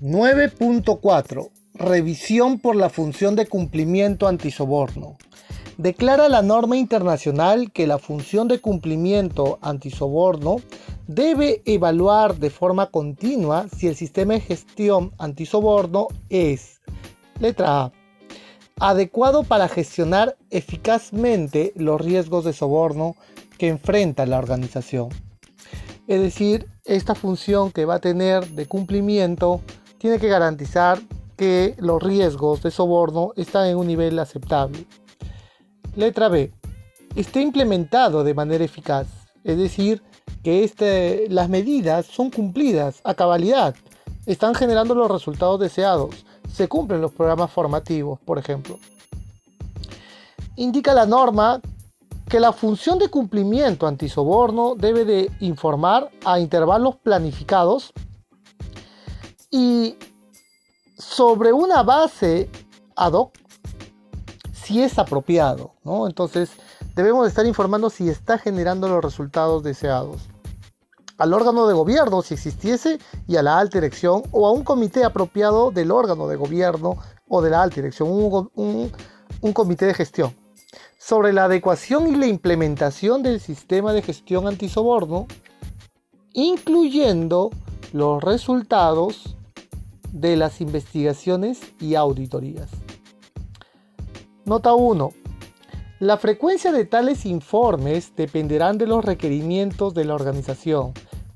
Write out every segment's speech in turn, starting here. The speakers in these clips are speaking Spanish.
9.4 Revisión por la función de cumplimiento antisoborno. Declara la norma internacional que la función de cumplimiento antisoborno debe evaluar de forma continua si el sistema de gestión antisoborno es, letra A, adecuado para gestionar eficazmente los riesgos de soborno que enfrenta la organización. Es decir, esta función que va a tener de cumplimiento tiene que garantizar que los riesgos de soborno están en un nivel aceptable. Letra B. Esté implementado de manera eficaz, es decir, que este, las medidas son cumplidas a cabalidad, están generando los resultados deseados, se cumplen los programas formativos, por ejemplo. Indica la norma que la función de cumplimiento antisoborno debe de informar a intervalos planificados y sobre una base ad hoc si es apropiado, ¿no? Entonces, debemos estar informando si está generando los resultados deseados. Al órgano de gobierno, si existiese, y a la alta dirección, o a un comité apropiado del órgano de gobierno o de la alta dirección, un, un comité de gestión. Sobre la adecuación y la implementación del sistema de gestión antisoborno, incluyendo los resultados de las investigaciones y auditorías. Nota 1. La frecuencia de tales informes dependerán de los requerimientos de la organización,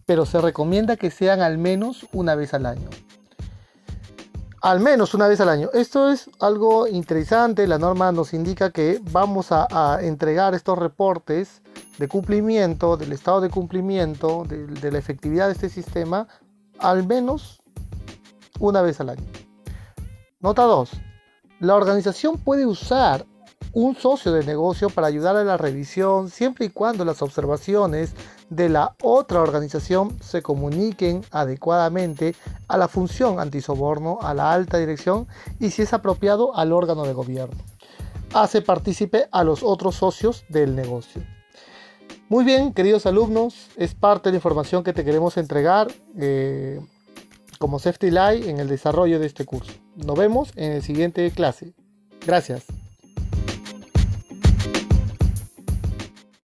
pero se recomienda que sean al menos una vez al año. Al menos una vez al año. Esto es algo interesante. La norma nos indica que vamos a, entregar estos reportes de cumplimiento, del estado de cumplimiento, de la efectividad de este sistema, al menos una vez al año. Nota 2. La organización puede usar un socio de negocio para ayudar a la revisión siempre y cuando las observaciones de la otra organización se comuniquen adecuadamente a la función antisoborno, a la alta dirección y si es apropiado al órgano de gobierno. Hace partícipe a los otros socios del negocio. Muy bien, queridos alumnos, es parte de la información que te queremos entregar. Eh, como Safety Light en el desarrollo de este curso. Nos vemos en el siguiente clase. Gracias.